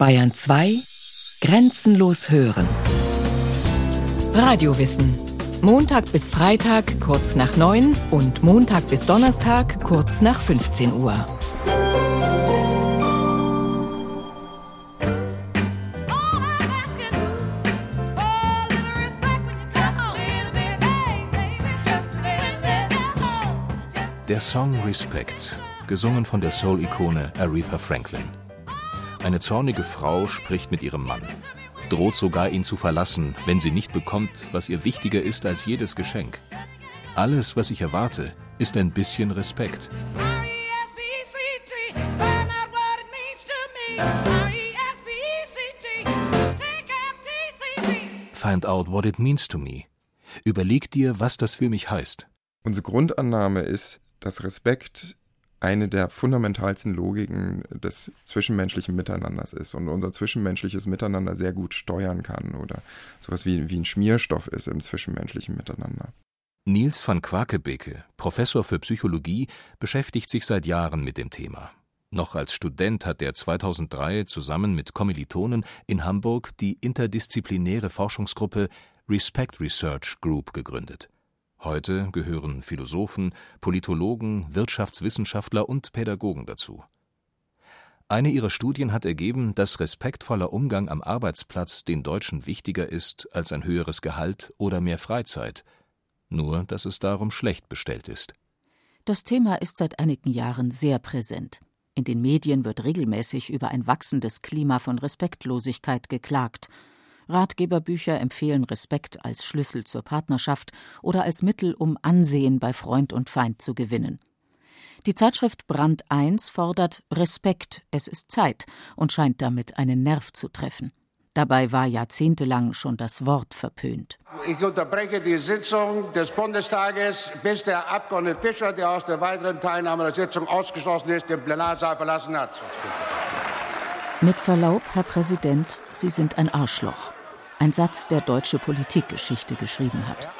Bayern 2 Grenzenlos hören. Radiowissen. Montag bis Freitag kurz nach 9 und Montag bis Donnerstag kurz nach 15 Uhr. Der Song Respect, gesungen von der Soul-Ikone Aretha Franklin. Eine zornige Frau spricht mit ihrem Mann, droht sogar ihn zu verlassen, wenn sie nicht bekommt, was ihr wichtiger ist als jedes Geschenk. Alles, was ich erwarte, ist ein bisschen Respekt. Find out what it means to me. Überleg dir, was das für mich heißt. Unsere Grundannahme ist, dass Respekt eine der fundamentalsten Logiken des zwischenmenschlichen Miteinanders ist und unser zwischenmenschliches Miteinander sehr gut steuern kann oder sowas wie, wie ein Schmierstoff ist im zwischenmenschlichen Miteinander. Niels van Quakebeke, Professor für Psychologie, beschäftigt sich seit Jahren mit dem Thema. Noch als Student hat er 2003 zusammen mit Kommilitonen in Hamburg die interdisziplinäre Forschungsgruppe Respect Research Group gegründet. Heute gehören Philosophen, Politologen, Wirtschaftswissenschaftler und Pädagogen dazu. Eine ihrer Studien hat ergeben, dass respektvoller Umgang am Arbeitsplatz den Deutschen wichtiger ist als ein höheres Gehalt oder mehr Freizeit, nur dass es darum schlecht bestellt ist. Das Thema ist seit einigen Jahren sehr präsent. In den Medien wird regelmäßig über ein wachsendes Klima von Respektlosigkeit geklagt, Ratgeberbücher empfehlen Respekt als Schlüssel zur Partnerschaft oder als Mittel, um Ansehen bei Freund und Feind zu gewinnen. Die Zeitschrift Brand 1 fordert Respekt, es ist Zeit und scheint damit einen Nerv zu treffen. Dabei war jahrzehntelang schon das Wort verpönt. Ich unterbreche die Sitzung des Bundestages, bis der Abgeordnete Fischer, der aus der weiteren Teilnahme der Sitzung ausgeschlossen ist, den Plenarsaal verlassen hat. Mit Verlaub, Herr Präsident, Sie sind ein Arschloch. Ein Satz, der deutsche Politikgeschichte geschrieben hat.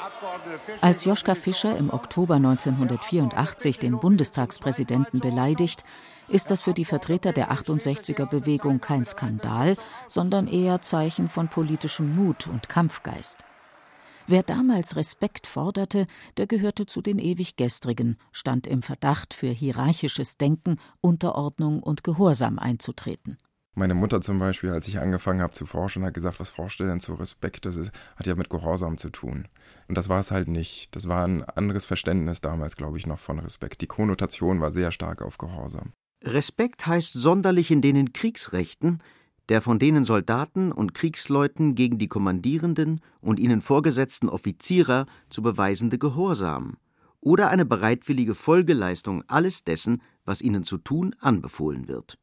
Als Joschka Fischer im Oktober 1984 den Bundestagspräsidenten beleidigt, ist das für die Vertreter der 68er Bewegung kein Skandal, sondern eher Zeichen von politischem Mut und Kampfgeist. Wer damals Respekt forderte, der gehörte zu den ewig Gestrigen, stand im Verdacht, für hierarchisches Denken, Unterordnung und Gehorsam einzutreten. Meine Mutter zum Beispiel, als ich angefangen habe zu forschen, hat gesagt, was forscht ihr denn zu Respekt? Das ist, hat ja mit Gehorsam zu tun. Und das war es halt nicht. Das war ein anderes Verständnis damals, glaube ich, noch von Respekt. Die Konnotation war sehr stark auf Gehorsam. Respekt heißt sonderlich in denen Kriegsrechten, der von denen Soldaten und Kriegsleuten gegen die kommandierenden und ihnen vorgesetzten Offizierer zu beweisende Gehorsam oder eine bereitwillige Folgeleistung alles dessen, was ihnen zu tun anbefohlen wird.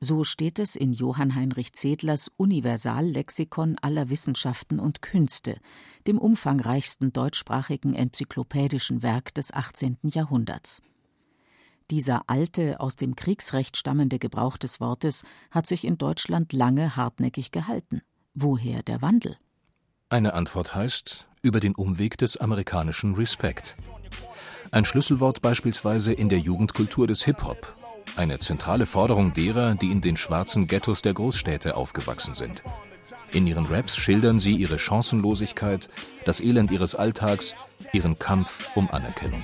So steht es in Johann Heinrich Zedlers Universallexikon aller Wissenschaften und Künste, dem umfangreichsten deutschsprachigen enzyklopädischen Werk des 18. Jahrhunderts. Dieser alte, aus dem Kriegsrecht stammende Gebrauch des Wortes hat sich in Deutschland lange hartnäckig gehalten. Woher der Wandel? Eine Antwort heißt über den Umweg des amerikanischen Respect. Ein Schlüsselwort beispielsweise in der Jugendkultur des Hip-Hop eine zentrale Forderung derer, die in den schwarzen Ghettos der Großstädte aufgewachsen sind. In ihren Raps schildern sie ihre Chancenlosigkeit, das Elend ihres Alltags, ihren Kampf um Anerkennung.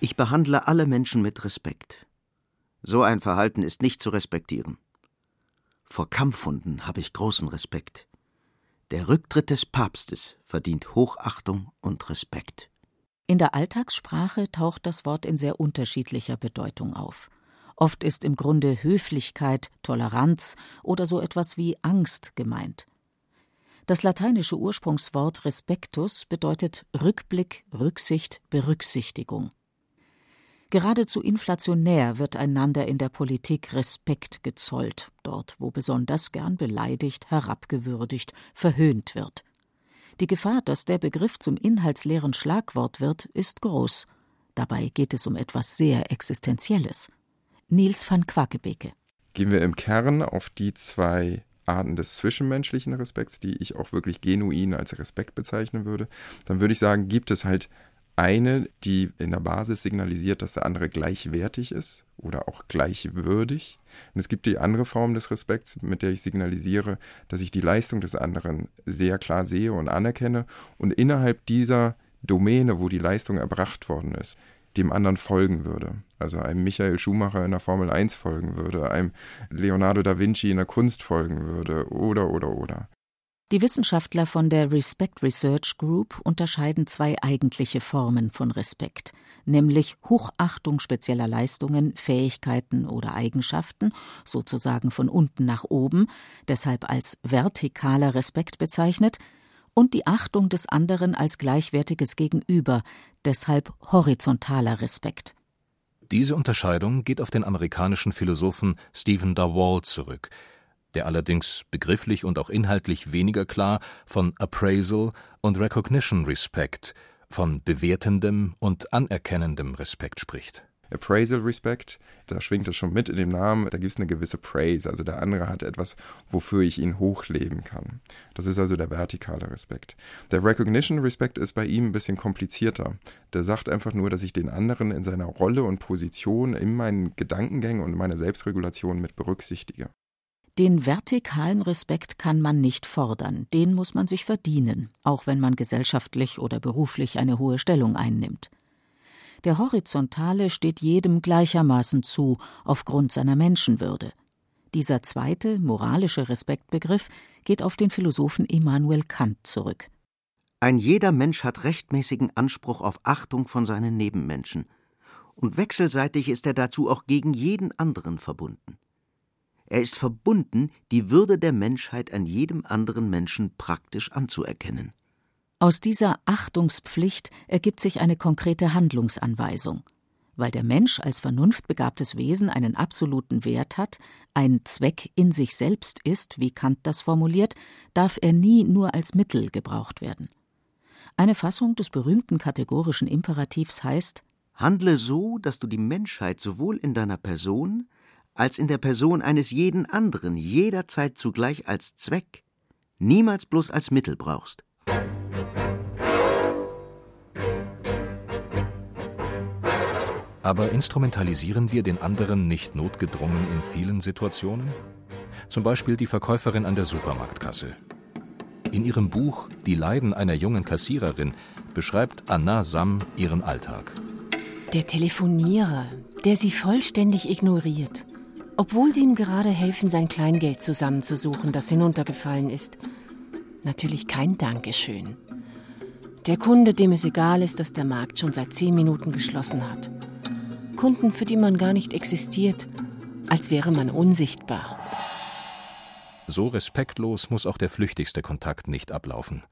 Ich behandle alle Menschen mit Respekt. So ein Verhalten ist nicht zu respektieren. Vor Kampfhunden habe ich großen Respekt. Der Rücktritt des Papstes verdient Hochachtung und Respekt. In der Alltagssprache taucht das Wort in sehr unterschiedlicher Bedeutung auf. Oft ist im Grunde Höflichkeit, Toleranz oder so etwas wie Angst gemeint. Das lateinische Ursprungswort respectus bedeutet Rückblick, Rücksicht, Berücksichtigung. Geradezu inflationär wird einander in der Politik Respekt gezollt, dort wo besonders gern beleidigt, herabgewürdigt, verhöhnt wird. Die Gefahr, dass der Begriff zum inhaltsleeren Schlagwort wird, ist groß. Dabei geht es um etwas sehr Existenzielles. Niels van Quakebeke. Gehen wir im Kern auf die zwei Arten des zwischenmenschlichen Respekts, die ich auch wirklich genuin als Respekt bezeichnen würde, dann würde ich sagen, gibt es halt eine, die in der Basis signalisiert, dass der andere gleichwertig ist oder auch gleichwürdig. Und es gibt die andere Form des Respekts, mit der ich signalisiere, dass ich die Leistung des anderen sehr klar sehe und anerkenne und innerhalb dieser Domäne, wo die Leistung erbracht worden ist, dem anderen folgen würde. Also einem Michael Schumacher in der Formel 1 folgen würde, einem Leonardo da Vinci in der Kunst folgen würde oder oder oder. Die Wissenschaftler von der Respect Research Group unterscheiden zwei eigentliche Formen von Respekt, nämlich Hochachtung spezieller Leistungen, Fähigkeiten oder Eigenschaften, sozusagen von unten nach oben, deshalb als vertikaler Respekt bezeichnet, und die Achtung des anderen als gleichwertiges Gegenüber, deshalb horizontaler Respekt. Diese Unterscheidung geht auf den amerikanischen Philosophen Stephen da Wall zurück, der allerdings begrifflich und auch inhaltlich weniger klar von Appraisal und Recognition Respect, von bewertendem und anerkennendem Respekt spricht. Appraisal Respect, da schwingt es schon mit in dem Namen, da gibt es eine gewisse Praise, also der andere hat etwas, wofür ich ihn hochleben kann. Das ist also der vertikale Respekt. Der Recognition Respect ist bei ihm ein bisschen komplizierter. Der sagt einfach nur, dass ich den anderen in seiner Rolle und Position in meinen Gedankengängen und meiner Selbstregulation mit berücksichtige. Den vertikalen Respekt kann man nicht fordern, den muss man sich verdienen, auch wenn man gesellschaftlich oder beruflich eine hohe Stellung einnimmt. Der horizontale steht jedem gleichermaßen zu, aufgrund seiner Menschenwürde. Dieser zweite, moralische Respektbegriff geht auf den Philosophen Immanuel Kant zurück. Ein jeder Mensch hat rechtmäßigen Anspruch auf Achtung von seinen Nebenmenschen, und wechselseitig ist er dazu auch gegen jeden anderen verbunden. Er ist verbunden, die Würde der Menschheit an jedem anderen Menschen praktisch anzuerkennen. Aus dieser Achtungspflicht ergibt sich eine konkrete Handlungsanweisung. Weil der Mensch als vernunftbegabtes Wesen einen absoluten Wert hat, ein Zweck in sich selbst ist, wie Kant das formuliert, darf er nie nur als Mittel gebraucht werden. Eine Fassung des berühmten kategorischen Imperativs heißt Handle so, dass du die Menschheit sowohl in deiner Person als in der Person eines jeden anderen jederzeit zugleich als Zweck, niemals bloß als Mittel brauchst. Aber instrumentalisieren wir den anderen nicht notgedrungen in vielen Situationen? Zum Beispiel die Verkäuferin an der Supermarktkasse. In ihrem Buch Die Leiden einer jungen Kassiererin beschreibt Anna Sam ihren Alltag. Der Telefonierer, der sie vollständig ignoriert, obwohl sie ihm gerade helfen, sein Kleingeld zusammenzusuchen, das hinuntergefallen ist. Natürlich kein Dankeschön. Der Kunde, dem es egal ist, dass der Markt schon seit zehn Minuten geschlossen hat. Kunden, für die man gar nicht existiert, als wäre man unsichtbar. So respektlos muss auch der flüchtigste Kontakt nicht ablaufen.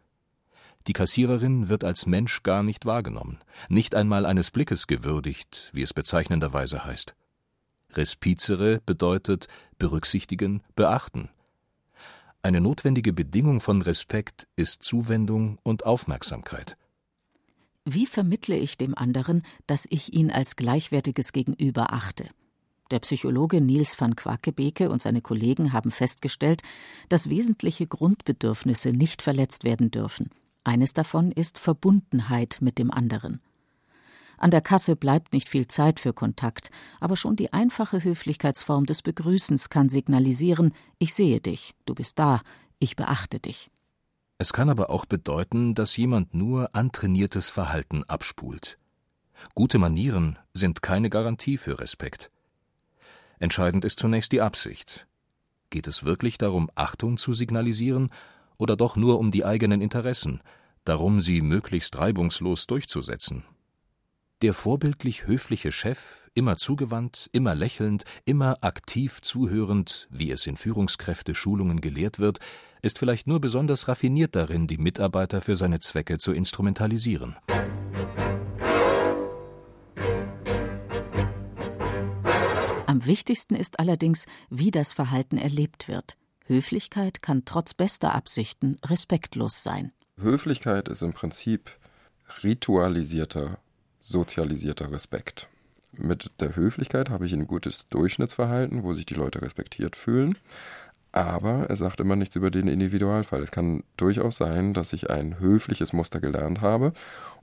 Die Kassiererin wird als Mensch gar nicht wahrgenommen, nicht einmal eines Blickes gewürdigt, wie es bezeichnenderweise heißt. Respizere bedeutet berücksichtigen, beachten. Eine notwendige Bedingung von Respekt ist Zuwendung und Aufmerksamkeit. Wie vermittle ich dem anderen, dass ich ihn als gleichwertiges Gegenüber achte? Der Psychologe Niels van Quakebeke und seine Kollegen haben festgestellt, dass wesentliche Grundbedürfnisse nicht verletzt werden dürfen. Eines davon ist Verbundenheit mit dem anderen. An der Kasse bleibt nicht viel Zeit für Kontakt, aber schon die einfache Höflichkeitsform des Begrüßens kann signalisieren, ich sehe dich, du bist da, ich beachte dich. Es kann aber auch bedeuten, dass jemand nur antrainiertes Verhalten abspult. Gute Manieren sind keine Garantie für Respekt. Entscheidend ist zunächst die Absicht. Geht es wirklich darum, Achtung zu signalisieren, oder doch nur um die eigenen Interessen, darum sie möglichst reibungslos durchzusetzen? Der vorbildlich höfliche Chef, immer zugewandt, immer lächelnd, immer aktiv zuhörend, wie es in Führungskräfte-Schulungen gelehrt wird, ist vielleicht nur besonders raffiniert darin, die Mitarbeiter für seine Zwecke zu instrumentalisieren. Am wichtigsten ist allerdings, wie das Verhalten erlebt wird. Höflichkeit kann trotz bester Absichten respektlos sein. Höflichkeit ist im Prinzip ritualisierter sozialisierter Respekt. Mit der Höflichkeit habe ich ein gutes Durchschnittsverhalten, wo sich die Leute respektiert fühlen. Aber er sagt immer nichts über den Individualfall. Es kann durchaus sein, dass ich ein höfliches Muster gelernt habe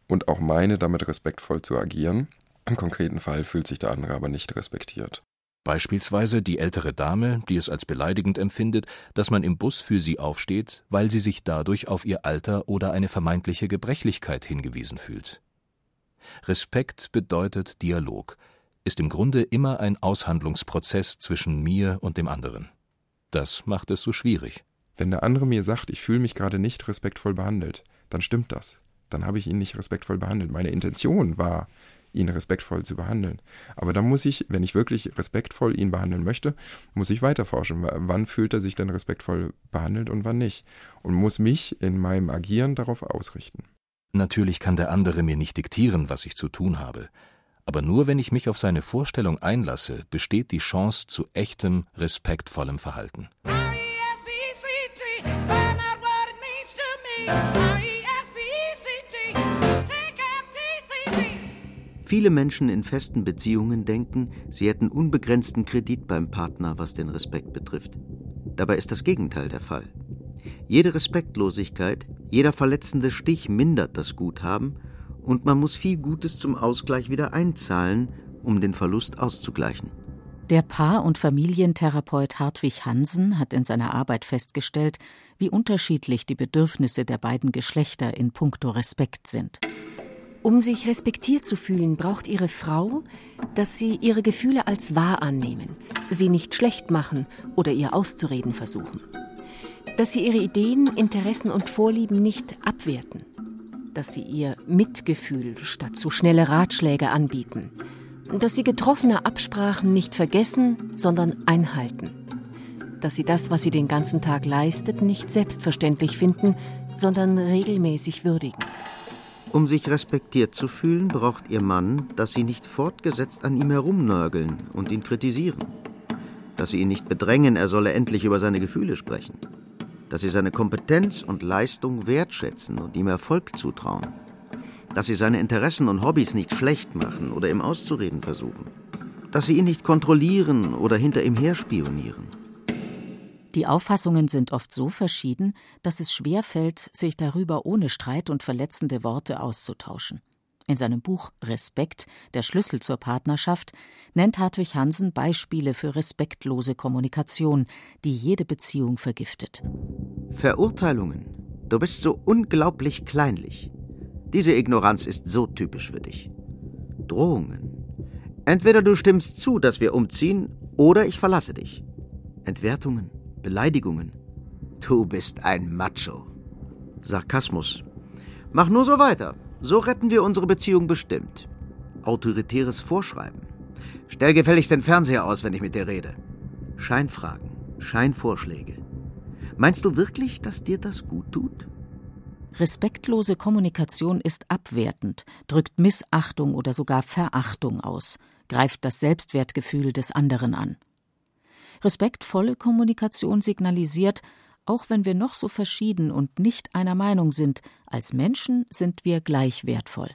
und auch meine, damit respektvoll zu agieren. Im konkreten Fall fühlt sich der andere aber nicht respektiert. Beispielsweise die ältere Dame, die es als beleidigend empfindet, dass man im Bus für sie aufsteht, weil sie sich dadurch auf ihr Alter oder eine vermeintliche Gebrechlichkeit hingewiesen fühlt. Respekt bedeutet Dialog, ist im Grunde immer ein Aushandlungsprozess zwischen mir und dem anderen. Das macht es so schwierig. Wenn der andere mir sagt, ich fühle mich gerade nicht respektvoll behandelt, dann stimmt das. Dann habe ich ihn nicht respektvoll behandelt. Meine Intention war, ihn respektvoll zu behandeln. Aber dann muss ich, wenn ich wirklich respektvoll ihn behandeln möchte, muss ich weiterforschen. Wann fühlt er sich denn respektvoll behandelt und wann nicht? Und muss mich in meinem Agieren darauf ausrichten. Natürlich kann der andere mir nicht diktieren, was ich zu tun habe. Aber nur wenn ich mich auf seine Vorstellung einlasse, besteht die Chance zu echtem, respektvollem Verhalten. Viele Menschen in festen Beziehungen denken, sie hätten unbegrenzten Kredit beim Partner, was den Respekt betrifft. Dabei ist das Gegenteil der Fall. Jede Respektlosigkeit, jeder verletzende Stich mindert das Guthaben und man muss viel Gutes zum Ausgleich wieder einzahlen, um den Verlust auszugleichen. Der Paar- und Familientherapeut Hartwig Hansen hat in seiner Arbeit festgestellt, wie unterschiedlich die Bedürfnisse der beiden Geschlechter in puncto Respekt sind. Um sich respektiert zu fühlen, braucht ihre Frau, dass sie ihre Gefühle als wahr annehmen, sie nicht schlecht machen oder ihr auszureden versuchen. Dass sie ihre Ideen, Interessen und Vorlieben nicht abwerten. Dass sie ihr Mitgefühl statt zu schnelle Ratschläge anbieten. Dass sie getroffene Absprachen nicht vergessen, sondern einhalten. Dass sie das, was sie den ganzen Tag leistet, nicht selbstverständlich finden, sondern regelmäßig würdigen. Um sich respektiert zu fühlen, braucht ihr Mann, dass sie nicht fortgesetzt an ihm herumnörgeln und ihn kritisieren. Dass sie ihn nicht bedrängen, er solle endlich über seine Gefühle sprechen. Dass sie seine Kompetenz und Leistung wertschätzen und ihm Erfolg zutrauen. Dass sie seine Interessen und Hobbys nicht schlecht machen oder ihm auszureden versuchen. Dass sie ihn nicht kontrollieren oder hinter ihm herspionieren. Die Auffassungen sind oft so verschieden, dass es schwer fällt, sich darüber ohne Streit und verletzende Worte auszutauschen. In seinem Buch Respekt, der Schlüssel zur Partnerschaft, nennt Hartwig Hansen Beispiele für respektlose Kommunikation, die jede Beziehung vergiftet. Verurteilungen. Du bist so unglaublich kleinlich. Diese Ignoranz ist so typisch für dich. Drohungen. Entweder du stimmst zu, dass wir umziehen, oder ich verlasse dich. Entwertungen. Beleidigungen. Du bist ein Macho. Sarkasmus. Mach nur so weiter. So retten wir unsere Beziehung bestimmt. Autoritäres Vorschreiben. Stell gefälligst den Fernseher aus, wenn ich mit dir rede. Scheinfragen, Scheinvorschläge. Meinst du wirklich, dass dir das gut tut? Respektlose Kommunikation ist abwertend, drückt Missachtung oder sogar Verachtung aus, greift das Selbstwertgefühl des anderen an. Respektvolle Kommunikation signalisiert, auch wenn wir noch so verschieden und nicht einer Meinung sind, als Menschen sind wir gleich wertvoll.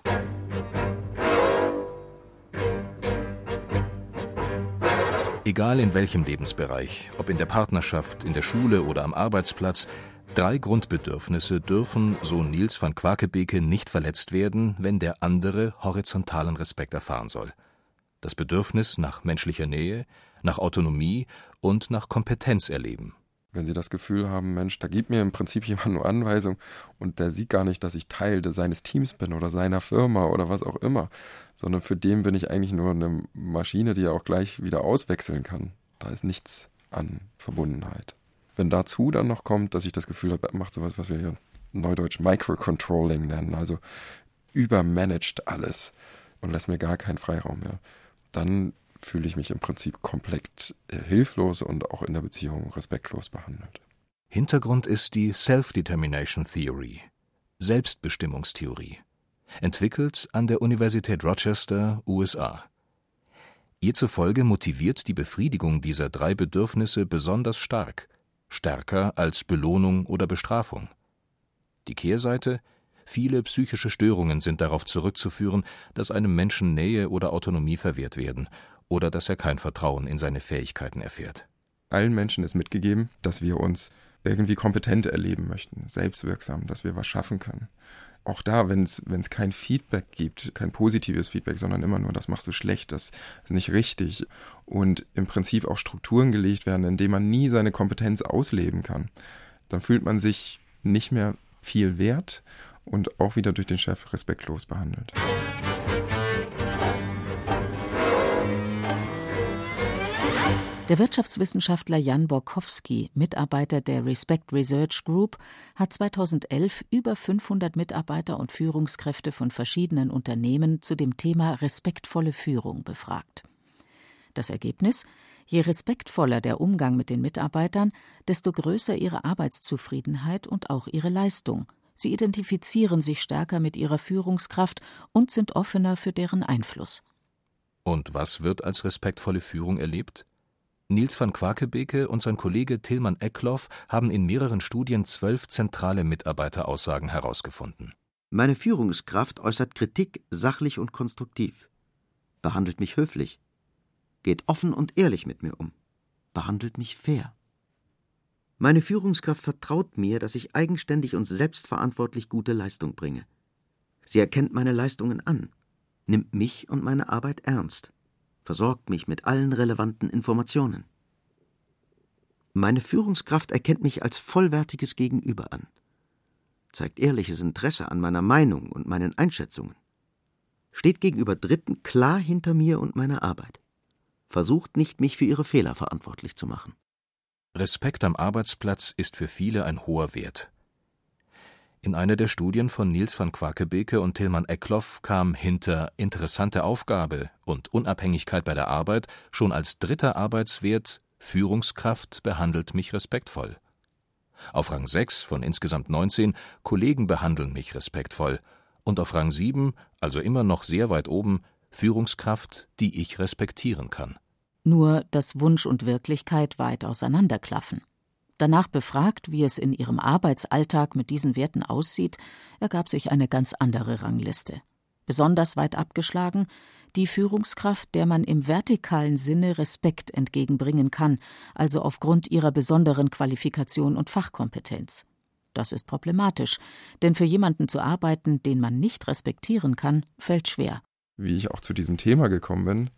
Egal in welchem Lebensbereich, ob in der Partnerschaft, in der Schule oder am Arbeitsplatz, drei Grundbedürfnisse dürfen, so Niels van Quakebeke, nicht verletzt werden, wenn der andere horizontalen Respekt erfahren soll. Das Bedürfnis nach menschlicher Nähe, nach Autonomie und nach Kompetenz erleben. Wenn Sie das Gefühl haben, Mensch, da gibt mir im Prinzip jemand nur Anweisung und der sieht gar nicht, dass ich Teil seines Teams bin oder seiner Firma oder was auch immer, sondern für den bin ich eigentlich nur eine Maschine, die er auch gleich wieder auswechseln kann. Da ist nichts an Verbundenheit. Wenn dazu dann noch kommt, dass ich das Gefühl habe, er macht sowas, was wir hier neudeutsch Microcontrolling nennen, also übermanagt alles und lässt mir gar keinen Freiraum mehr, dann fühle ich mich im Prinzip komplett äh, hilflos und auch in der Beziehung respektlos behandelt. Hintergrund ist die Self-Determination Theory, Selbstbestimmungstheorie, entwickelt an der Universität Rochester, USA. Ihr zufolge motiviert die Befriedigung dieser drei Bedürfnisse besonders stark, stärker als Belohnung oder Bestrafung. Die Kehrseite Viele psychische Störungen sind darauf zurückzuführen, dass einem Menschen Nähe oder Autonomie verwehrt werden oder dass er kein Vertrauen in seine Fähigkeiten erfährt. Allen Menschen ist mitgegeben, dass wir uns irgendwie kompetent erleben möchten, selbstwirksam, dass wir was schaffen können. auch da, wenn es kein Feedback gibt, kein positives Feedback, sondern immer nur, das machst du schlecht, das ist nicht richtig und im Prinzip auch Strukturen gelegt werden, in denen man nie seine Kompetenz ausleben kann, dann fühlt man sich nicht mehr viel wert und auch wieder durch den Chef respektlos behandelt. Der Wirtschaftswissenschaftler Jan Borkowski, Mitarbeiter der Respect Research Group, hat 2011 über 500 Mitarbeiter und Führungskräfte von verschiedenen Unternehmen zu dem Thema respektvolle Führung befragt. Das Ergebnis? Je respektvoller der Umgang mit den Mitarbeitern, desto größer ihre Arbeitszufriedenheit und auch ihre Leistung. Sie identifizieren sich stärker mit ihrer Führungskraft und sind offener für deren Einfluss. Und was wird als respektvolle Führung erlebt? Nils van Quakebeke und sein Kollege Tilman Eckloff haben in mehreren Studien zwölf zentrale Mitarbeiteraussagen herausgefunden. Meine Führungskraft äußert Kritik sachlich und konstruktiv, behandelt mich höflich, geht offen und ehrlich mit mir um, behandelt mich fair. Meine Führungskraft vertraut mir, dass ich eigenständig und selbstverantwortlich gute Leistung bringe. Sie erkennt meine Leistungen an, nimmt mich und meine Arbeit ernst versorgt mich mit allen relevanten Informationen. Meine Führungskraft erkennt mich als vollwertiges Gegenüber an, zeigt ehrliches Interesse an meiner Meinung und meinen Einschätzungen, steht gegenüber Dritten klar hinter mir und meiner Arbeit, versucht nicht, mich für ihre Fehler verantwortlich zu machen. Respekt am Arbeitsplatz ist für viele ein hoher Wert. In einer der Studien von Nils van Quakebeke und Tilman Eckloff kam hinter interessante Aufgabe und Unabhängigkeit bei der Arbeit schon als dritter Arbeitswert Führungskraft behandelt mich respektvoll. Auf Rang 6 von insgesamt 19 Kollegen behandeln mich respektvoll und auf Rang 7, also immer noch sehr weit oben, Führungskraft, die ich respektieren kann. Nur, dass Wunsch und Wirklichkeit weit auseinanderklaffen. Danach befragt, wie es in ihrem Arbeitsalltag mit diesen Werten aussieht, ergab sich eine ganz andere Rangliste. Besonders weit abgeschlagen die Führungskraft, der man im vertikalen Sinne Respekt entgegenbringen kann, also aufgrund ihrer besonderen Qualifikation und Fachkompetenz. Das ist problematisch, denn für jemanden zu arbeiten, den man nicht respektieren kann, fällt schwer. Wie ich auch zu diesem Thema gekommen bin,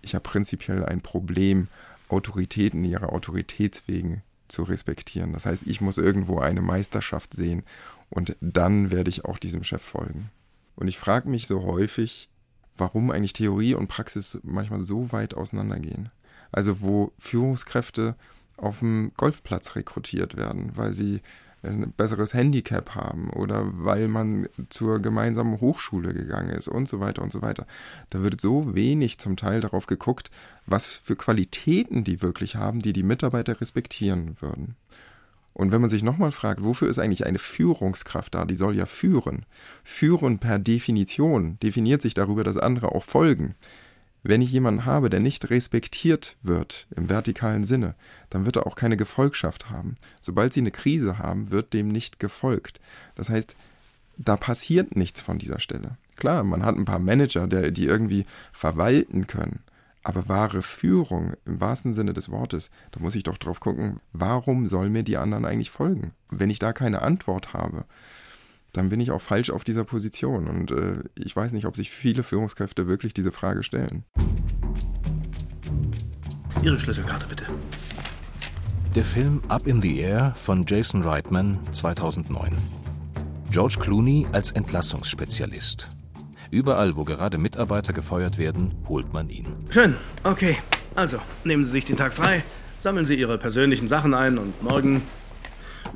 ich habe prinzipiell ein Problem, Autoritäten ihrer Autoritätswegen zu respektieren. Das heißt, ich muss irgendwo eine Meisterschaft sehen und dann werde ich auch diesem Chef folgen. Und ich frage mich so häufig, warum eigentlich Theorie und Praxis manchmal so weit auseinandergehen. Also wo Führungskräfte auf dem Golfplatz rekrutiert werden, weil sie ein besseres Handicap haben oder weil man zur gemeinsamen Hochschule gegangen ist und so weiter und so weiter. Da wird so wenig zum Teil darauf geguckt, was für Qualitäten die wirklich haben, die die Mitarbeiter respektieren würden. Und wenn man sich nochmal fragt, wofür ist eigentlich eine Führungskraft da? Die soll ja führen. Führen per Definition definiert sich darüber, dass andere auch folgen. Wenn ich jemanden habe, der nicht respektiert wird im vertikalen Sinne, dann wird er auch keine Gefolgschaft haben. Sobald sie eine Krise haben, wird dem nicht gefolgt. Das heißt, da passiert nichts von dieser Stelle. Klar, man hat ein paar Manager, der, die irgendwie verwalten können. Aber wahre Führung im wahrsten Sinne des Wortes, da muss ich doch drauf gucken, warum sollen mir die anderen eigentlich folgen? Wenn ich da keine Antwort habe, dann bin ich auch falsch auf dieser Position. Und äh, ich weiß nicht, ob sich viele Führungskräfte wirklich diese Frage stellen. Ihre Schlüsselkarte bitte. Der Film Up in the Air von Jason Reitman 2009. George Clooney als Entlassungsspezialist. Überall, wo gerade Mitarbeiter gefeuert werden, holt man ihn. Schön, okay. Also, nehmen Sie sich den Tag frei, sammeln Sie Ihre persönlichen Sachen ein und morgen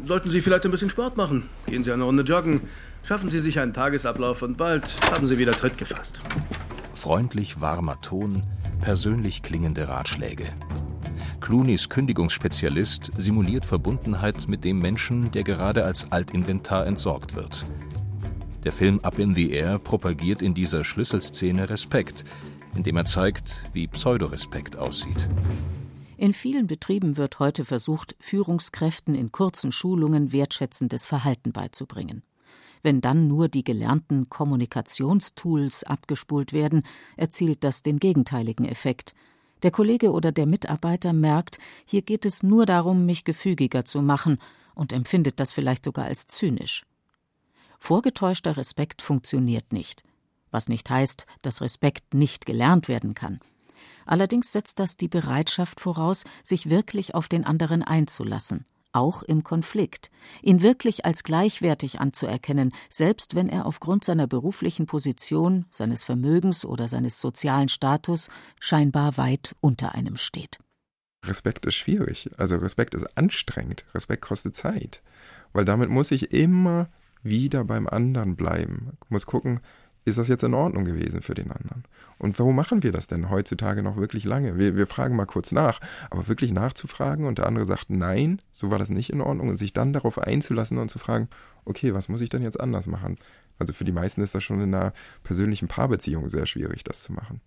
Sollten Sie vielleicht ein bisschen Sport machen? Gehen Sie eine Runde joggen. Schaffen Sie sich einen Tagesablauf und bald haben Sie wieder Tritt gefasst. Freundlich warmer Ton, persönlich klingende Ratschläge. Clooneys Kündigungsspezialist simuliert Verbundenheit mit dem Menschen, der gerade als Altinventar entsorgt wird. Der Film Up in the Air propagiert in dieser Schlüsselszene Respekt, indem er zeigt, wie Pseudorespekt aussieht. In vielen Betrieben wird heute versucht, Führungskräften in kurzen Schulungen wertschätzendes Verhalten beizubringen. Wenn dann nur die gelernten Kommunikationstools abgespult werden, erzielt das den gegenteiligen Effekt. Der Kollege oder der Mitarbeiter merkt, hier geht es nur darum, mich gefügiger zu machen und empfindet das vielleicht sogar als zynisch. Vorgetäuschter Respekt funktioniert nicht. Was nicht heißt, dass Respekt nicht gelernt werden kann. Allerdings setzt das die Bereitschaft voraus, sich wirklich auf den anderen einzulassen, auch im Konflikt, ihn wirklich als gleichwertig anzuerkennen, selbst wenn er aufgrund seiner beruflichen Position, seines Vermögens oder seines sozialen Status scheinbar weit unter einem steht. Respekt ist schwierig, also Respekt ist anstrengend, Respekt kostet Zeit, weil damit muss ich immer wieder beim anderen bleiben, muss gucken, ist das jetzt in Ordnung gewesen für den anderen? Und warum machen wir das denn heutzutage noch wirklich lange? Wir, wir fragen mal kurz nach, aber wirklich nachzufragen und der andere sagt, nein, so war das nicht in Ordnung und sich dann darauf einzulassen und zu fragen, okay, was muss ich denn jetzt anders machen? Also für die meisten ist das schon in einer persönlichen Paarbeziehung sehr schwierig, das zu machen.